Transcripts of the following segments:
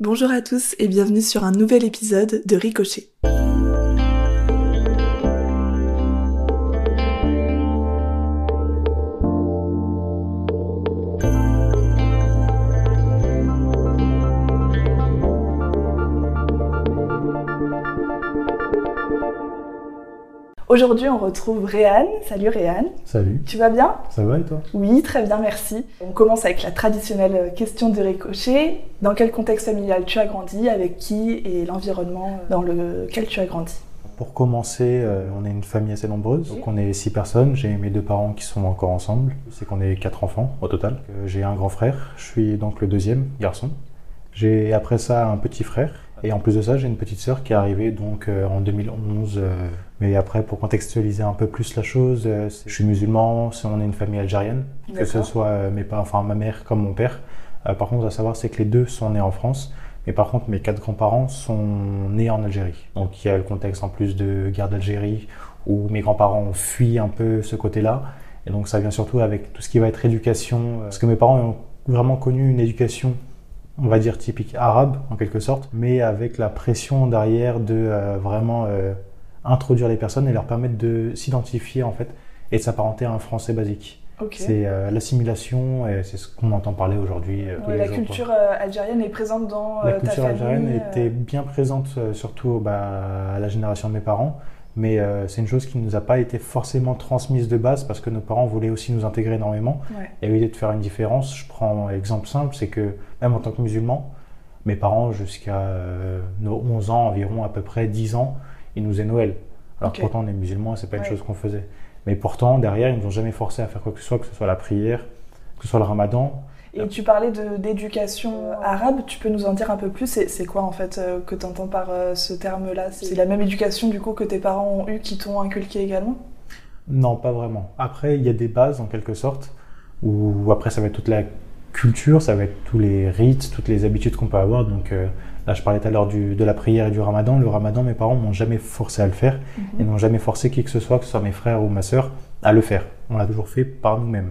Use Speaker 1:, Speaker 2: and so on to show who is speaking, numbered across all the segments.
Speaker 1: Bonjour à tous et bienvenue sur un nouvel épisode de Ricochet. Aujourd'hui, on retrouve Réane. Salut Réane.
Speaker 2: Salut.
Speaker 1: Tu vas bien?
Speaker 2: Ça va et toi?
Speaker 1: Oui, très bien, merci. On commence avec la traditionnelle question de ricochet. Dans quel contexte familial tu as grandi? Avec qui? Et l'environnement dans lequel tu as grandi?
Speaker 2: Pour commencer, euh, on est une famille assez nombreuse. Donc on est six personnes. J'ai mes deux parents qui sont encore ensemble. C'est qu'on est quatre enfants au total. Euh, J'ai un grand frère. Je suis donc le deuxième garçon. J'ai après ça un petit frère. Et en plus de ça, j'ai une petite sœur qui est arrivée donc euh, en 2011. euh, mais après, pour contextualiser un peu plus la chose, euh, je suis musulman, on est une famille algérienne, que ce soit mes parents, enfin ma mère comme mon père. Par contre, à savoir, c'est que les deux sont nés en France. Mais par contre, mes quatre grands-parents sont nés en Algérie. Donc il y a le contexte en plus de guerre d'Algérie, où mes grands-parents ont fui un peu ce côté-là. Et donc ça vient surtout avec tout ce qui va être éducation. Parce que mes parents ont vraiment connu une éducation, on va dire typique arabe en quelque sorte, mais avec la pression derrière de euh, vraiment euh, introduire les personnes et leur permettre de s'identifier en fait et de s'apparenter à un français basique. C'est euh, l'assimilation et c'est ce qu'on entend parler aujourd'hui.
Speaker 1: Ouais, la
Speaker 2: jours,
Speaker 1: culture algérienne est présente dans
Speaker 2: La culture algérienne était bien présente, surtout bah, à la génération de mes parents. Mais euh, c'est une chose qui ne nous a pas été forcément transmise de base parce que nos parents voulaient aussi nous intégrer énormément
Speaker 1: Ouais.
Speaker 2: et l'idée de faire une différence. Je prends un exemple simple, c'est que même en tant que musulman, mes parents, jusqu'à euh, nos 11 ans environ, à peu près 10 ans, ils nous faisaient Noël. Alors pourtant, on est musulmans, c'est pas une chose qu'on faisait. Mais pourtant, derrière, ils nous ont jamais forcé à faire quoi que ce soit, que ce soit la prière, que ce soit le ramadan.
Speaker 1: Et tu parlais d'éducation arabe, tu peux nous en dire un peu plus C'est quoi en fait euh, que tu entends par euh, ce terme-là? C'est la même éducation du coup que tes parents ont eu qui t'ont inculqué également?
Speaker 2: Non, pas vraiment. Après, il y a des bases en quelque sorte, où après ça va être toute la culture, ça va être tous les rites, toutes les habitudes qu'on peut avoir. Donc euh, là, je parlais tout à l'heure de la prière et du ramadan. Le ramadan, mes parents m'ont jamais forcé à le faire
Speaker 1: Mhm.
Speaker 2: et n'ont jamais forcé qui que ce soit, que ce soit mes frères ou ma sœur, à le faire. On l'a toujours fait par nous-mêmes.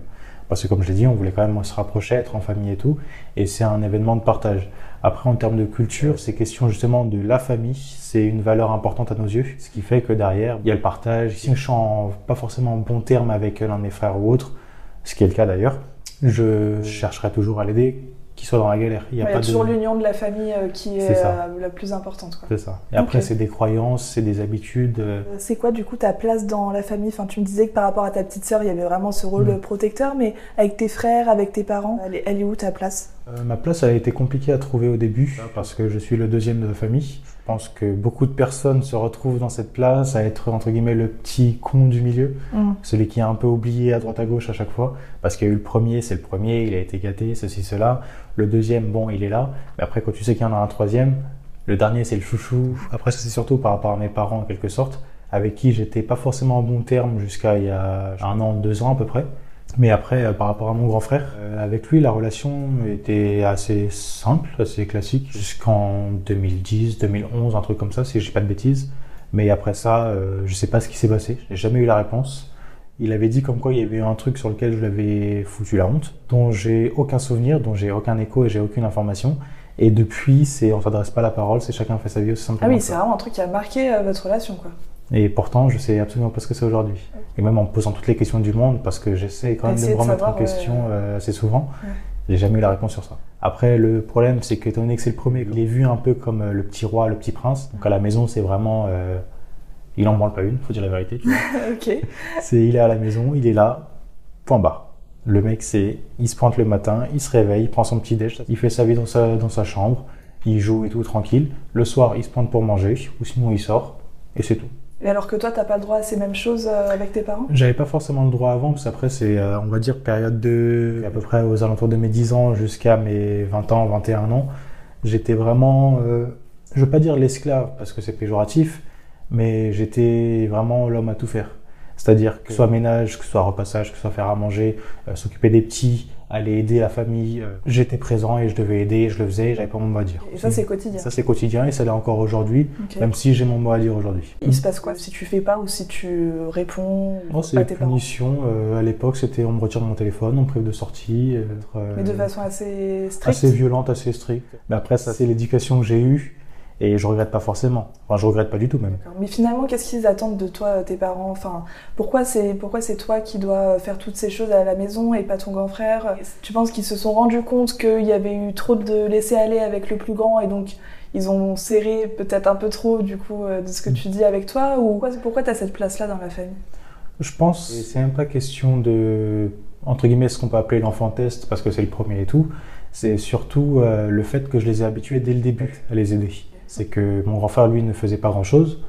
Speaker 2: Parce que comme je l'ai dit, on voulait quand même se rapprocher, être en famille et tout. Et c'est un événement de partage. Après, en termes de culture, c'est question justement de la famille. C'est une valeur importante à nos yeux. Ce qui fait que derrière, il y a le partage. Si je suis pas forcément en bon terme avec l'un de mes frères ou autre, ce qui est le cas d'ailleurs, je chercherai toujours à l'aider, qu'il soit dans la galère. Il y a
Speaker 1: Ouais,
Speaker 2: pas
Speaker 1: Il y a toujours
Speaker 2: de...
Speaker 1: l'union de la famille euh, qui est euh, la plus importante.
Speaker 2: C'est ça. Et après, c'est des croyances, c'est des habitudes. euh,
Speaker 1: C'est quoi du coup ta place dans la famille? Enfin, tu me disais que par rapport à ta petite sœur, il y avait vraiment ce rôle
Speaker 2: Mm.
Speaker 1: protecteur, mais avec tes frères, avec tes parents, elle est, elle est où ta place?
Speaker 2: Euh, ma place, elle a été compliquée à trouver au début parce que je suis le deuxième de la famille. Je pense que beaucoup de personnes se retrouvent dans cette place à être entre guillemets le petit con du milieu, celui qui est un peu oublié à droite à gauche à chaque fois parce qu'il y a eu le premier, c'est le premier, il a été gâté, ceci, cela. Le deuxième, bon, il est là. Mais après, quand tu sais qu'il y en a un troisième, le dernier, c'est le chouchou. Après, c'est surtout par rapport à mes parents en quelque sorte, avec qui j'étais pas forcément en bon terme jusqu'à il y a un an, deux ans à peu près. Mais après, euh, par rapport à mon grand frère, euh, avec lui, la relation était assez simple, assez classique, jusqu'en 2010, 2011, un truc comme ça, si je dis pas de bêtises. Mais après ça, euh, je sais pas ce qui s'est passé, j'ai jamais eu la réponse. Il avait dit comme quoi il y avait eu un truc sur lequel je l'avais foutu la honte, dont j'ai aucun souvenir, dont j'ai aucun écho et j'ai aucune information. Et depuis, c'est on s'adresse pas la parole, c'est chacun fait sa vie aussi
Speaker 1: Ah
Speaker 2: simplement.
Speaker 1: oui, c'est vraiment un truc qui a marqué euh, votre relation, quoi.
Speaker 2: Et pourtant, je sais absolument pas ce que c'est aujourd'hui. Et même en me posant toutes les questions du monde, parce que j'essaie quand même de me remettre en
Speaker 1: savoir,
Speaker 2: question euh, assez souvent,
Speaker 1: Ouais.
Speaker 2: j'ai jamais eu la réponse sur ça. Après, le problème, c'est qu'étant donné que c'est le premier, il est vu un peu comme euh, le petit roi, le petit prince. Donc à la maison, c'est vraiment... euh, il en branle pas une, faut dire la vérité. tu vois.
Speaker 1: ok.
Speaker 2: c'est il est à la maison, il est là, point barre. Le mec, c'est, il se pointe le matin, il se réveille, il prend son petit déj, il fait sa vie dans sa, dans sa chambre, il joue et tout tranquille. Le soir, il se pointe pour manger, ou sinon il sort, et c'est tout.
Speaker 1: Et alors que toi, t'as pas le droit à ces mêmes choses euh, avec tes parents?
Speaker 2: J'avais pas forcément le droit avant, parce qu'après, c'est, euh, on va dire, période de, à peu près aux alentours de mes 10 ans jusqu'à mes 20 ans, 21 ans. J'étais vraiment, euh, je veux pas dire l'esclave, parce que c'est péjoratif, mais j'étais vraiment l'homme à tout faire. C'est-à-dire que ce soit ménage, que ce soit repassage, que ce soit faire à manger, euh, s'occuper des petits, aller aider la famille. Euh, j'étais présent et je devais aider, je le faisais, j'avais pas mon mot à dire.
Speaker 1: Et ça, c'est quotidien
Speaker 2: Ça, c'est quotidien et ça l'est encore aujourd'hui, même si j'ai mon mot à dire aujourd'hui.
Speaker 1: Il se passe quoi si tu fais pas ou si tu réponds
Speaker 2: oh, C'est une punition. Euh, à l'époque, c'était on me retire mon téléphone, on me prive de sortie.
Speaker 1: Euh, Mais de façon assez stricte
Speaker 2: Assez violente, assez stricte. Mais après, ça, c'est l'éducation que j'ai eue. Et je regrette pas forcément. Enfin, je regrette pas du tout même.
Speaker 1: Mais finalement, qu'est-ce qu'ils attendent de toi, tes parents? Enfin, pourquoi c'est pourquoi c'est toi qui dois faire toutes ces choses à la maison et pas ton grand frère? Tu penses qu'ils se sont rendus compte qu'il y avait eu trop de laisser aller avec le plus grand et donc ils ont serré peut-être un peu trop du coup euh, de ce que tu dis avec toi? Ou pourquoi tu as cette place là dans la famille?
Speaker 2: Je pense c'est même pas question de entre guillemets ce qu'on peut appeler l'enfant test parce que c'est le premier et tout. C'est surtout euh, le fait que je les ai habitués dès le début à les aider c'est que mon grand frère, lui, ne faisait pas grand-chose.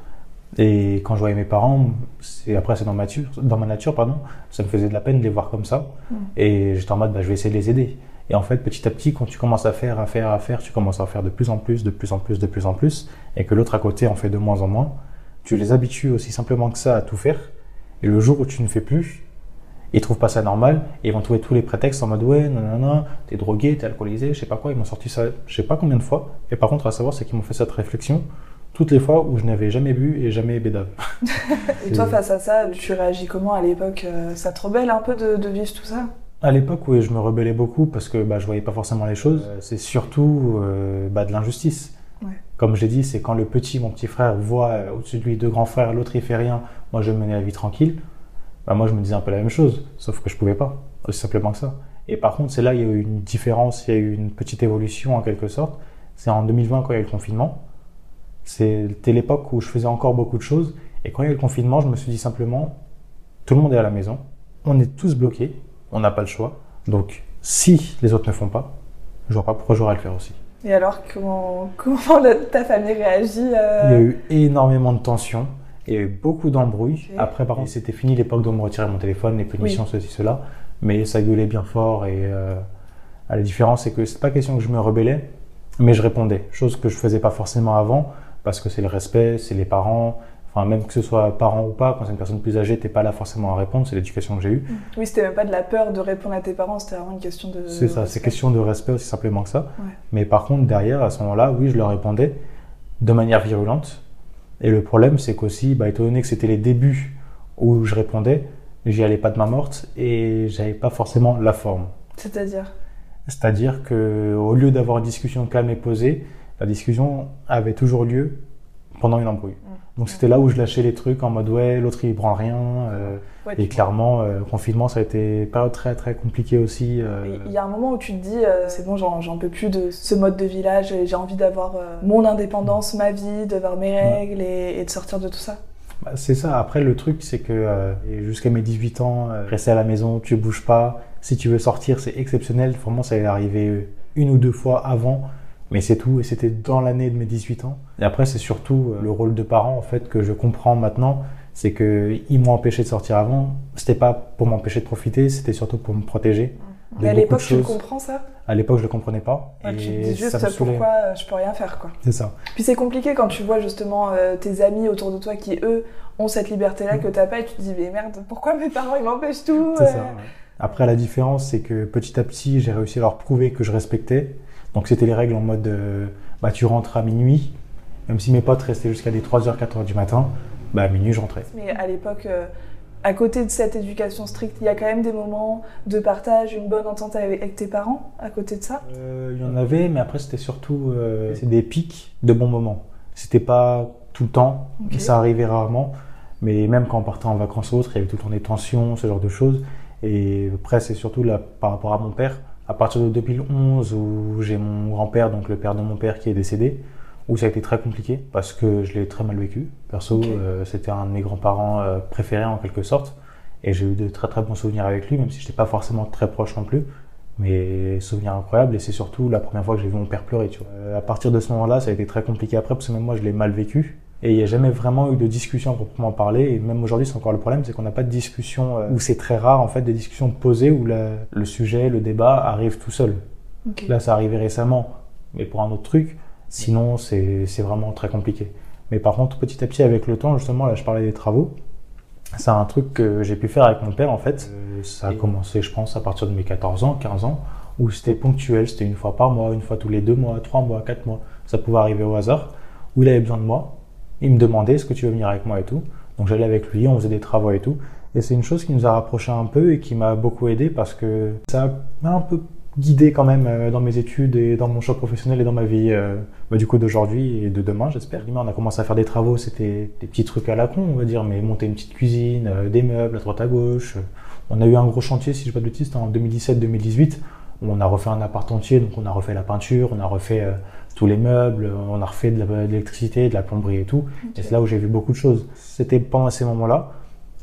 Speaker 2: Et quand je voyais mes parents, c'est après c'est dans ma nature, dans ma nature pardon, ça me faisait de la peine de les voir comme ça. Mm. Et j'étais en mode, bah, je vais essayer de les aider. Et en fait, petit à petit, quand tu commences à faire, à faire, à faire, tu commences à en faire de plus en plus, de plus en plus, de plus en plus, et que l'autre à côté en fait de moins en moins, tu les habitues aussi simplement que ça à tout faire. Et le jour où tu ne fais plus, ils trouvent pas ça normal et ils vont trouver tous les prétextes en mode ouais, nanana, t'es drogué, t'es alcoolisé, je sais pas quoi. Ils m'ont sorti ça, je sais pas combien de fois. Et par contre, à savoir, c'est qu'ils m'ont fait cette réflexion toutes les fois où je n'avais jamais bu et jamais bédave.
Speaker 1: et toi, face à ça, tu réagis comment à l'époque euh, Ça te rebelle un peu de, vivre tout ça?
Speaker 2: À l'époque, oui, je me rebellais beaucoup parce que bah, je voyais pas forcément les choses. Euh, c'est surtout euh, bah, de l'injustice. Comme j'ai dit, c'est quand le petit, mon petit frère, voit au-dessus de lui deux grands frères, l'autre il fait rien, moi je menais la vie tranquille. Bah, moi je me disais un peu la même chose, sauf que je pouvais pas, aussi simplement que ça. Et par contre, c'est là il y a eu une différence, il y a eu une petite évolution en quelque sorte. C'est en 2020 quand il y a eu le confinement. C'était l'époque où je faisais encore beaucoup de choses. Et quand il y a eu le confinement, je me suis dit simplement, tout le monde est à la maison, on est tous bloqués, on n'a pas le choix. Donc, si les autres ne font pas, je vois pas pourquoi j'aurais à le faire aussi.
Speaker 1: Et alors, comment, comment ta famille réagit euh?
Speaker 2: Il y a eu énormément de tensions. Il y a eu beaucoup d'embrouilles. Après, par contre, c'était fini l'époque de me retirer mon téléphone, les punitions, ceci, cela. Mais ça gueulait bien fort. Et euh, la différence, c'est que c'est pas question que je me rebellais, mais je répondais. Chose que je faisais pas forcément avant, parce que c'est le respect, c'est les parents. Enfin, même que ce soit parents ou pas, quand c'est une personne plus âgée, t'es pas là forcément à répondre, c'est l'éducation que j'ai eue.
Speaker 1: Mm. Oui, c'était même pas de la peur de répondre à tes parents, c'était vraiment une question de.
Speaker 2: C'est ça, c'est question de respect aussi simplement que ça. Mais par contre, derrière, à ce moment-là, oui, je leur répondais de manière virulente, et le problème, c'est qu'aussi, bah, étant donné que c'était les débuts où je répondais, j'y allais pas de main morte et j'avais pas forcément la forme.
Speaker 1: C'est-à-dire?
Speaker 2: C'est-à-dire que au lieu d'avoir une discussion calme et posée, la discussion avait toujours lieu pendant une embrouille. Donc c'était là où je lâchais les trucs en mode ouais, l'autre il prend rien. Euh, et clairement, euh, confinement, ça a été période très très compliquée aussi.
Speaker 1: Euh. Il y a un moment où tu te dis c'est bon, j'en peux plus de ce mode de village, j'ai envie d'avoir mon indépendance, ma vie, d'avoir mes règles et, de sortir de tout ça.
Speaker 2: Bah, c'est ça. Après, le truc, c'est que jusqu'à mes 18 ans, rester à la maison, tu bouges pas. Si tu veux sortir, c'est exceptionnel. Vraiment, ça est arrivé une ou deux fois avant. Mais c'est tout, et c'était dans l'année de mes 18 ans. Et après, c'est surtout euh, le rôle de parent, en fait, que je comprends maintenant. C'est qu'ils m'ont empêché de sortir avant. C'était pas pour m'empêcher de profiter, c'était surtout pour me protéger.
Speaker 1: Mais à l'époque, tu le comprends ça?
Speaker 2: À l'époque, je le comprenais pas.
Speaker 1: et tu te dis juste pourquoi euh, je peux rien faire, quoi?
Speaker 2: C'est ça.
Speaker 1: Puis c'est compliqué quand tu vois justement euh, tes amis autour de toi qui, eux, ont cette liberté-là que que t'as pas et tu te dis, mais merde, pourquoi mes parents, ils m'empêchent tout
Speaker 2: C'est ça, Après, la différence, c'est que petit à petit, j'ai réussi à leur prouver que je respectais donc c'était les règles en mode euh, bah, tu rentres à minuit, même si mes potes restaient jusqu'à des 3h, 4h du matin, bah, à minuit je rentrais.
Speaker 1: Mais à l'époque, euh, à côté de cette éducation stricte, il y a quand même des moments de partage, une bonne entente avec, tes parents à côté de ça?
Speaker 2: Euh, Il y en avait, mais après c'était surtout c'est des pics de bons moments. C'était pas tout le temps, ça arrivait rarement. Mais même quand on partait en vacances ou autre, il y avait tout le temps des tensions, ce genre de choses. Et après, c'est surtout là, par rapport à mon père à partir de 2011 où j'ai mon grand-père, donc le père de mon père qui est décédé, où ça a été très compliqué parce que je l'ai très mal vécu. Perso, euh, c'était un de mes grands-parents euh, préférés en quelque sorte. Et j'ai eu de très très bons souvenirs avec lui, même si je n'étais pas forcément très proche non plus. Mais souvenirs incroyables et c'est surtout la première fois que j'ai vu mon père pleurer. Tu vois. Euh, à partir de ce moment-là, ça a été très compliqué après parce que même moi je l'ai mal vécu. Et il n'y a jamais vraiment eu de discussion à proprement parler. Et même aujourd'hui, c'est encore le problème, c'est qu'on n'a pas de discussion, euh, ou c'est très rare en fait, des discussions posées où le sujet, le débat arrive tout seul. Là, ça arrivé récemment, mais pour un autre truc. Sinon, c'est vraiment très compliqué. Mais par contre, petit à petit, avec le temps, justement, là, je parlais des travaux. C'est un truc que j'ai pu faire avec mon père en fait. Euh, ça a commencé, je pense, à partir de mes 14 ans, 15 ans, où c'était ponctuel, c'était une fois par mois, une fois tous les deux mois, trois mois, quatre mois. Ça pouvait arriver au hasard, où il avait besoin de moi. Il me demandait est-ce que tu veux venir avec moi et tout. Donc j'allais avec lui, on faisait des travaux et tout. Et c'est une chose qui nous a rapprochés un peu et qui m'a beaucoup aidé parce que ça m'a un peu guidé quand même euh, dans mes études et dans mon choix professionnel et dans ma vie euh, bah, du coup d'aujourd'hui et de demain j'espère. On a commencé à faire des travaux, c'était des petits trucs à la con on va dire, mais monter une petite cuisine, euh, des meubles à droite à gauche. On a eu un gros chantier si je ne pas de bêtises, en 2017-2018 on a refait un appart entier, donc on a refait la peinture, on a refait tous les meubles, on a refait de l'électricité, de la plomberie et tout. Et c'est là où j'ai vu beaucoup de choses. C'était pendant ces moments-là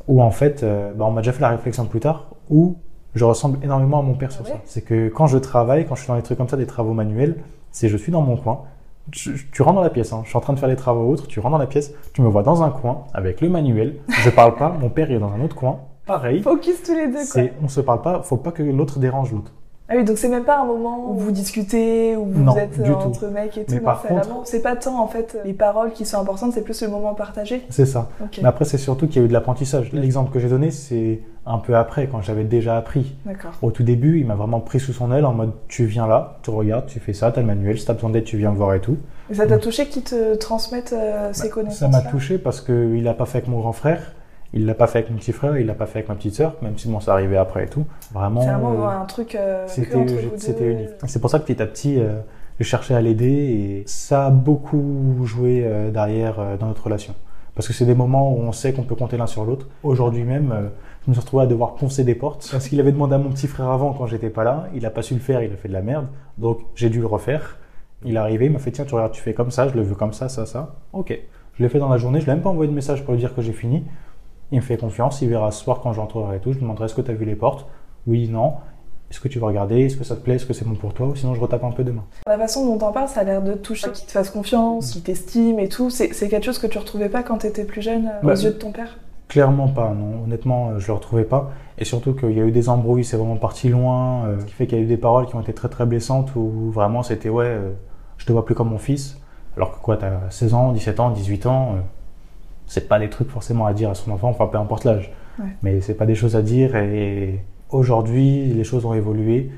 Speaker 2: où en fait, bah, on m'a déjà fait la réflexion plus tard, où je ressemble énormément à mon père sur ah ça. C'est que quand je travaille, quand je suis dans des trucs comme ça, des travaux manuels, c'est je suis dans mon coin. tu rentres dans la pièce, hein. je suis en train de faire les travaux autres, tu rentres dans la pièce, tu me vois dans un coin avec le manuel, je parle pas, mon père est dans un autre coin, pareil.
Speaker 1: Focus tous les deux.
Speaker 2: On se parle pas, faut pas que l'autre dérange l'autre.
Speaker 1: Ah oui, donc c'est même pas un moment où vous discutez, où vous êtes euh, entre mecs et tout.
Speaker 2: Mais par contre,
Speaker 1: c'est pas tant en fait les paroles qui sont importantes, c'est plus le moment partagé.
Speaker 2: C'est ça. Mais après, c'est surtout qu'il y a eu de l'apprentissage. L'exemple que j'ai donné, c'est un peu après, quand j'avais déjà appris. Au tout début, il m'a vraiment pris sous son aile en mode tu viens là, tu regardes, tu fais ça, t'as le manuel, si t'as besoin d'aide, tu viens me voir et tout.
Speaker 1: Et ça t'a touché qu'il te transmette euh, ses bah, connaissances
Speaker 2: Ça m'a touché parce qu'il n'a pas fait avec mon grand frère. Il l'a pas fait avec mon petit frère, il l'a pas fait avec ma petite sœur, même si bon, ça arrivait après et tout. Vraiment.
Speaker 1: C'est vraiment euh, un truc. Euh,
Speaker 2: c'était unique. C'est pour ça que petit à petit, euh, je cherchais à l'aider et ça a beaucoup joué derrière dans notre relation. Parce que c'est des moments où on sait qu'on peut compter l'un sur l'autre. Aujourd'hui même, je me suis retrouvé à devoir poncer des portes parce qu'il avait demandé à mon petit frère avant quand j'étais pas là. Il a pas su le faire, il a fait de la merde. Donc j'ai dû le refaire. Il est arrivé, il m'a fait tiens, tu regardes, tu fais comme ça, je le veux comme ça, ça, ça. Ok. Je l'ai fait dans la journée, je l'ai même pas envoyé de message pour lui dire que j'ai fini. Il me fait confiance, il verra ce soir quand j'entrerai et tout. Je lui demanderai est-ce que tu as vu les portes? Oui, non. Est-ce que tu veux regarder? Est-ce que ça te plaît? Est-ce que c'est bon pour toi? Ou sinon je retape un peu demain.
Speaker 1: La façon dont t'en parles, ça a l'air de toucher, qu'il te fasse confiance, qu'il t'estime et tout. C'est quelque chose que tu retrouvais pas quand tu étais plus jeune euh, aux bah, yeux de ton père?
Speaker 2: Clairement pas, non. Honnêtement, euh, je le retrouvais pas. Et surtout qu'il y a eu des embrouilles, c'est vraiment parti loin. Euh, ce qui fait qu'il y a eu des paroles qui ont été très très blessantes où vraiment c'était ouais, je te vois plus comme mon fils. Alors que quoi, t'as 16 ans, 17 ans, 18 ans c'est pas des trucs forcément à dire à son enfant, enfin peu importe l'âge. Mais c'est pas des choses à dire et aujourd'hui les choses ont évolué.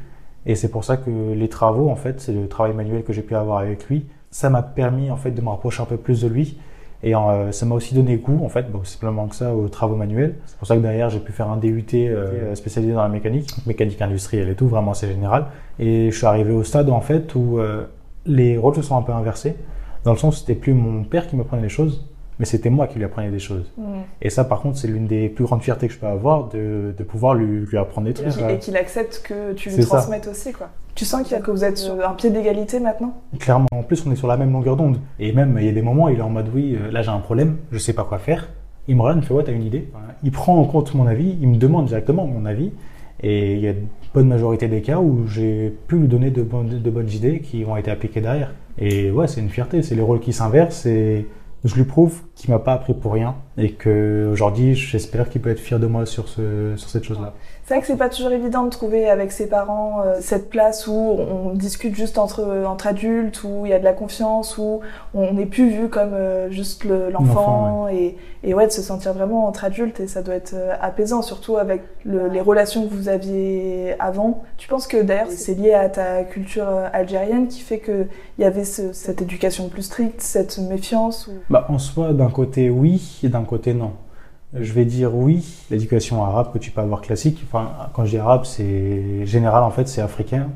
Speaker 2: Et c'est pour ça que les travaux en fait, c'est le travail manuel que j'ai pu avoir avec lui, ça m'a permis en fait de me rapprocher un peu plus de lui. Et euh, ça m'a aussi donné goût en fait, bon, simplement que ça aux travaux manuels. C'est pour ça que derrière j'ai pu faire un DUT euh, spécialisé dans la mécanique, mécanique industrielle et tout, vraiment c'est général. Et je suis arrivé au stade en fait où euh, les rôles se sont un peu inversés, dans le sens c'était plus mon père qui me prenait les choses, mais c'était moi qui lui apprenais des choses. Et ça, par contre, c'est l'une des plus grandes fiertés que je peux avoir de, de pouvoir lui, lui, apprendre des trucs.
Speaker 1: Et qu'il accepte que tu lui transmettes aussi, quoi. Tu sens qu'il que vous êtes sur un pied d'égalité maintenant?
Speaker 2: Clairement. En plus, on est sur la même longueur d'onde. Et même, il y a des moments, il est en mode oui, euh, là j'ai un problème, je sais pas quoi faire. Il me regarde, il me fait ouais, t'as une idée Il prend en compte mon avis, il me demande directement mon avis. Et il y a une bonne majorité des cas où j'ai pu lui donner de bonnes, de bonnes idées qui ont été appliquées derrière. Et ouais, c'est une fierté, c'est les rôles qui s'inversent et je lui prouve qu'il m'a pas appris pour rien et que aujourd'hui j'espère qu'il peut être fier de moi sur, ce, sur cette chose-là.
Speaker 1: C'est vrai que c'est pas toujours évident de trouver avec ses parents euh, cette place où on discute juste entre, entre adultes, où il y a de la confiance, où on n'est plus vu comme euh, juste l'enfant et, et ouais, de se sentir vraiment entre adultes et ça doit être euh, apaisant, surtout avec les relations que vous aviez avant. Tu penses que d'ailleurs c'est lié à ta culture algérienne qui fait qu'il y avait cette éducation plus stricte, cette méfiance ou...
Speaker 2: bah, En soi, d'un côté oui et d'un côté non. Je vais dire oui, l'éducation arabe que tu peux avoir classique. Enfin, quand je dis arabe, c'est général en fait, c'est africain.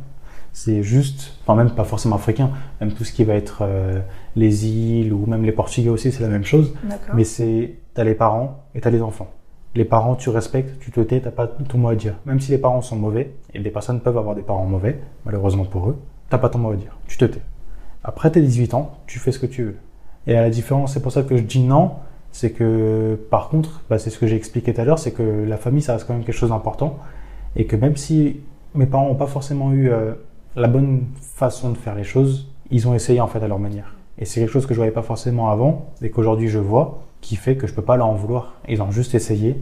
Speaker 2: C'est juste, enfin même pas forcément africain, même tout ce qui va être euh, les îles ou même les Portugais aussi, c'est la même chose. Mais c'est, t'as les parents et t'as les enfants. Les parents, tu respectes, tu te tais, t'as pas ton mot à dire. Même si les parents sont mauvais, et des personnes peuvent avoir des parents mauvais, malheureusement pour eux, t'as pas ton mot à dire. Tu te tais. Après tes 18 ans, tu fais ce que tu veux. Et à la différence, c'est pour ça que je dis non, c'est que par contre, bah, c'est ce que j'ai expliqué tout à l'heure, c'est que la famille, ça reste quand même quelque chose d'important. Et que même si mes parents n'ont pas forcément eu euh, la bonne façon de faire les choses, ils ont essayé en fait à leur manière. Et c'est quelque chose que je voyais pas forcément avant et qu'aujourd'hui je vois, qui fait que je peux pas leur en vouloir. Ils ont juste essayé,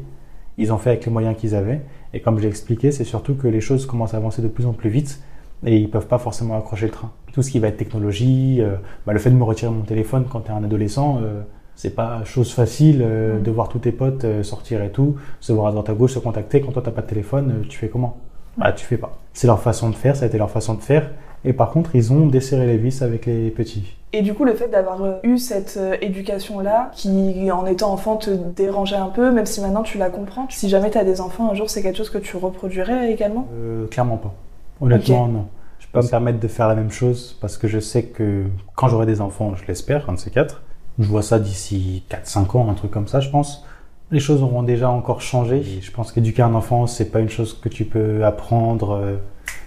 Speaker 2: ils ont fait avec les moyens qu'ils avaient. Et comme j'ai expliqué, c'est surtout que les choses commencent à avancer de plus en plus vite et ils peuvent pas forcément accrocher le train. Tout ce qui va être technologie, euh, bah, le fait de me retirer mon téléphone quand tu es un adolescent, euh, C'est pas chose facile euh,
Speaker 1: Mm.
Speaker 2: de voir tous tes potes euh, sortir et tout, se voir à droite à gauche, se contacter. Quand toi t'as pas de téléphone, euh, tu fais comment? Bah tu fais pas. C'est leur façon de faire, ça a été leur façon de faire. Et par contre, ils ont desserré les vis avec les petits.
Speaker 1: Et du coup, le fait d'avoir eu cette éducation-là, qui en étant enfant te dérangeait un peu, même si maintenant tu la comprends, si jamais tu as des enfants un jour, c'est quelque chose que tu reproduirais également?
Speaker 2: Clairement pas. Honnêtement, non. Je peux pas me permettre de faire la même chose parce que je sais que quand j'aurai des enfants, je l'espère, un de ces quatre, je vois ça d'ici 4-5 ans, un truc comme ça, je pense. Les choses auront déjà encore changé. Et je pense qu'éduquer un enfant, c'est pas une chose que tu peux apprendre euh,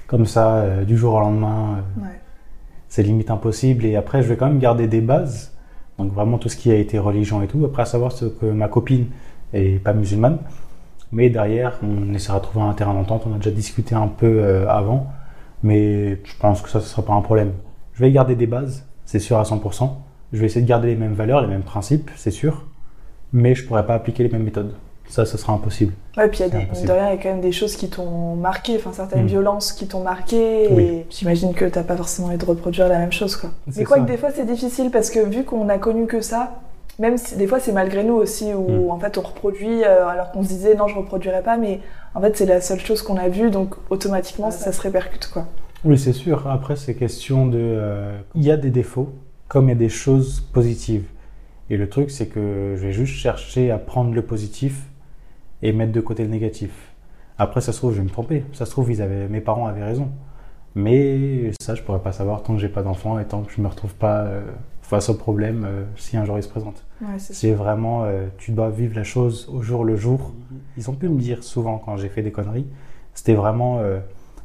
Speaker 2: comme ça euh, du jour au lendemain. euh,
Speaker 1: Ouais.
Speaker 2: c'est limite impossible. Et après, je vais quand même garder des bases. Donc vraiment tout ce qui a été religion et tout. Après, à savoir ce que ma copine est pas musulmane. Mais derrière, on essaiera de trouver un terrain d'entente. On a déjà discuté un peu euh, avant. Mais je pense que ça, ce sera pas un problème. Je vais garder des bases, c'est sûr à 100%. Je vais essayer de garder les mêmes valeurs, les mêmes principes, c'est sûr. Mais je pourrais pas appliquer les mêmes méthodes. Ça, ce sera impossible.
Speaker 1: Ouais, puis il y a des,
Speaker 2: impossible.
Speaker 1: de rien, il y a quand même des choses qui t'ont marqué, enfin certaines
Speaker 2: Mm.
Speaker 1: violences qui t'ont marqué,
Speaker 2: Oui.
Speaker 1: et j'imagine que t'as pas forcément envie de reproduire la même chose, quoi. Mais quoi
Speaker 2: ça.
Speaker 1: que des fois c'est difficile parce que vu qu'on a connu que ça, même si des fois c'est malgré nous aussi, où
Speaker 2: Mm.
Speaker 1: en fait on reproduit euh, alors qu'on se disait non je reproduirai pas, mais en fait c'est la seule chose qu'on a vue, donc automatiquement ça se répercute, quoi.
Speaker 2: Oui, c'est sûr. Après, c'est question de. euh, Il y a des défauts, comme il y a des choses positives. Et le truc, c'est que je vais juste chercher à prendre le positif et mettre de côté le négatif. Après, ça se trouve, je vais me tromper. Ça se trouve, ils avaient, mes parents avaient raison. Mais ça, je pourrais pas savoir tant que j'ai pas d'enfant et tant que je me retrouve pas euh, face au problème euh, si un jour il se présente.
Speaker 1: Ouais, c'est
Speaker 2: vraiment, euh, tu dois vivre la chose au jour le jour. Ils ont pu me dire souvent quand j'ai fait des conneries, c'était vraiment, euh,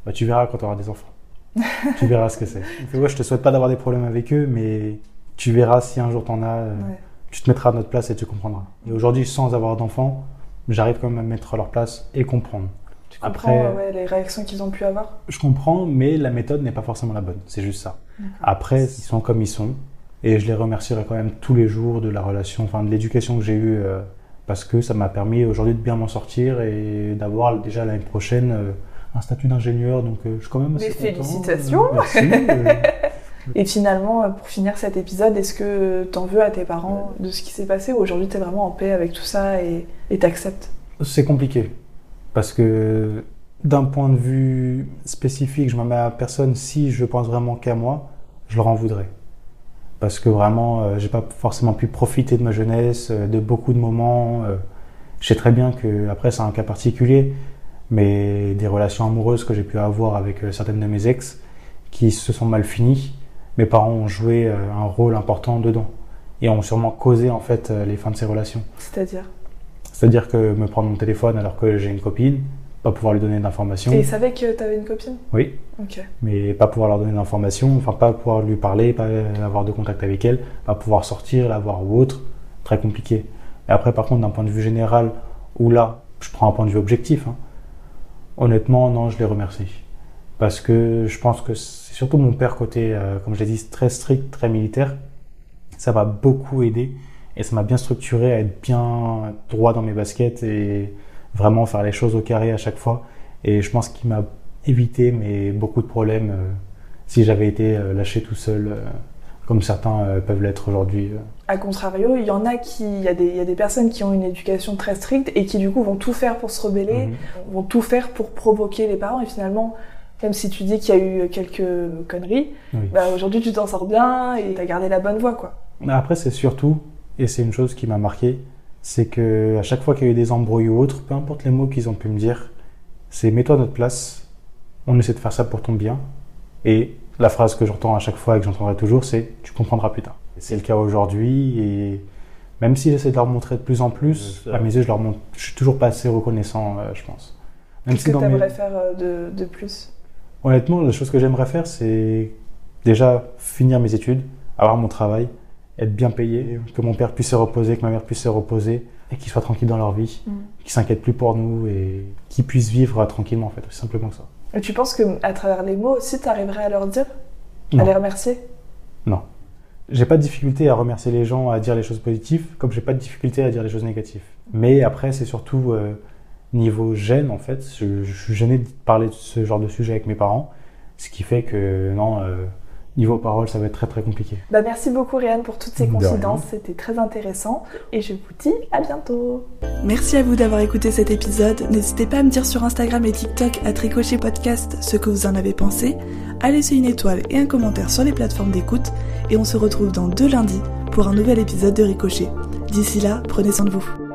Speaker 2: bah, tu verras quand tu auras des enfants. tu verras ce que c'est. Ouais, je te souhaite pas d'avoir des problèmes avec eux, mais tu verras si un jour t'en as, euh,
Speaker 1: Ouais.
Speaker 2: tu te mettras à notre place et tu comprendras. Et aujourd'hui, sans avoir d'enfants, j'arrive quand même à me mettre à leur place et comprendre.
Speaker 1: Tu
Speaker 2: Après-
Speaker 1: ouais, les réactions qu'ils ont pu avoir?
Speaker 2: Je comprends, mais la méthode n'est pas forcément la bonne. C'est juste ça. Après, ils sont comme ils sont. Et je les remercierai quand même tous les jours de la relation, enfin de l'éducation que j'ai eue, euh, parce que ça m'a permis aujourd'hui de bien m'en sortir et d'avoir déjà l'année prochaine euh, un statut d'ingénieur. Donc euh, je suis quand même assez
Speaker 1: Des
Speaker 2: content.
Speaker 1: félicitations.
Speaker 2: Merci.
Speaker 1: Et finalement, pour finir cet épisode, est-ce que t'en veux à tes parents de ce qui s'est passé ou aujourd'hui t'es vraiment en paix avec tout ça et t'acceptes?
Speaker 2: C'est compliqué. Parce que d'un point de vue spécifique, je me mets à personne. Si je pense vraiment qu'à moi, je leur en voudrais. Parce que vraiment, euh, j'ai pas forcément pu profiter de ma jeunesse, euh, de beaucoup de moments. euh, je sais très bien que après c'est un cas particulier, mais des relations amoureuses que j'ai pu avoir avec euh, certaines de mes ex qui se sont mal finies, mes parents ont joué un rôle important dedans et ont sûrement causé en fait les fins de ces relations.
Speaker 1: C'est-à-dire?
Speaker 2: C'est-à-dire que me prendre mon téléphone alors que j'ai une copine, pas pouvoir lui donner d'informations.
Speaker 1: Et ils savaient que t'avais une copine?
Speaker 2: Oui,
Speaker 1: Ok.
Speaker 2: mais pas pouvoir leur donner d'informations, enfin pas pouvoir lui parler, pas avoir de contact avec elle, pas pouvoir sortir, la voir ou autre, très compliqué. Et après, par contre, d'un point de vue général, où là, je prends un point de vue objectif, hein, honnêtement, non, je les remercie. Parce que je pense que c'est surtout mon père côté, euh, comme je l'ai dit, très strict, très militaire. Ça m'a beaucoup aidé et ça m'a bien structuré à être bien droit dans mes baskets et vraiment faire les choses au carré à chaque fois. Et je pense qu'il m'a évité mais beaucoup de problèmes euh, si j'avais été euh, lâché tout seul, euh, comme certains euh, peuvent l'être aujourd'hui.
Speaker 1: A contrario, il y en a qui, il y, a des- il y a des personnes qui ont une éducation très stricte et qui du coup vont tout faire pour se rebeller,
Speaker 2: Mhm.
Speaker 1: vont tout faire pour provoquer les parents et finalement, même si tu dis qu'il y a eu quelques conneries,
Speaker 2: Oui.
Speaker 1: bah aujourd'hui tu t'en sors bien et t'as gardé la bonne voie quoi.
Speaker 2: Après, c'est surtout, et c'est une chose qui m'a marqué, c'est que à chaque fois qu'il y a eu des embrouilles ou autres, peu importe les mots qu'ils ont pu me dire, c'est mets-toi à notre place, on essaie de faire ça pour ton bien. Et la phrase que j'entends à chaque fois et que j'entendrai toujours, c'est tu comprendras plus tard. C'est le cas aujourd'hui et même si j'essaie de leur montrer de plus en plus, à mes yeux, je leur montre, je suis toujours pas assez reconnaissant, euh, je pense.
Speaker 1: Qu'est-ce
Speaker 2: si
Speaker 1: que
Speaker 2: dans mes-
Speaker 1: t'aimerais faire euh, de, de plus?
Speaker 2: Honnêtement, la chose que j'aimerais faire, c'est déjà finir mes études, avoir mon travail, être bien payé, que mon père puisse se reposer, que ma mère puisse se reposer, et qu'ils soient tranquilles dans leur vie,
Speaker 1: Mm.
Speaker 2: qu'ils s'inquiètent plus pour nous et qu'ils puissent vivre tranquillement, en fait, aussi simplement que ça.
Speaker 1: Et tu penses que à travers les mots aussi t'arriverais à leur dire? À les remercier?
Speaker 2: Non. J'ai pas de difficulté à remercier les gens, à dire les choses positives, comme j'ai pas de difficulté à dire les choses négatives. Mais après, c'est surtout euh, niveau gêne, en fait. Je, je suis gêné de parler de ce genre de sujet avec mes parents, ce qui fait que non, euh, niveau parole, ça va être très très compliqué.
Speaker 1: Bah, merci beaucoup Réanne pour toutes ces confidences, c'était très intéressant et je vous dis à bientôt. Merci à vous d'avoir écouté cet épisode. N'hésitez pas à me dire sur Instagram et TikTok à Tricochet Podcast ce que vous en avez pensé, à laisser une étoile et un commentaire sur les plateformes d'écoute et on se retrouve dans deux lundis pour un nouvel épisode de Ricochet. D'ici là, prenez soin de vous.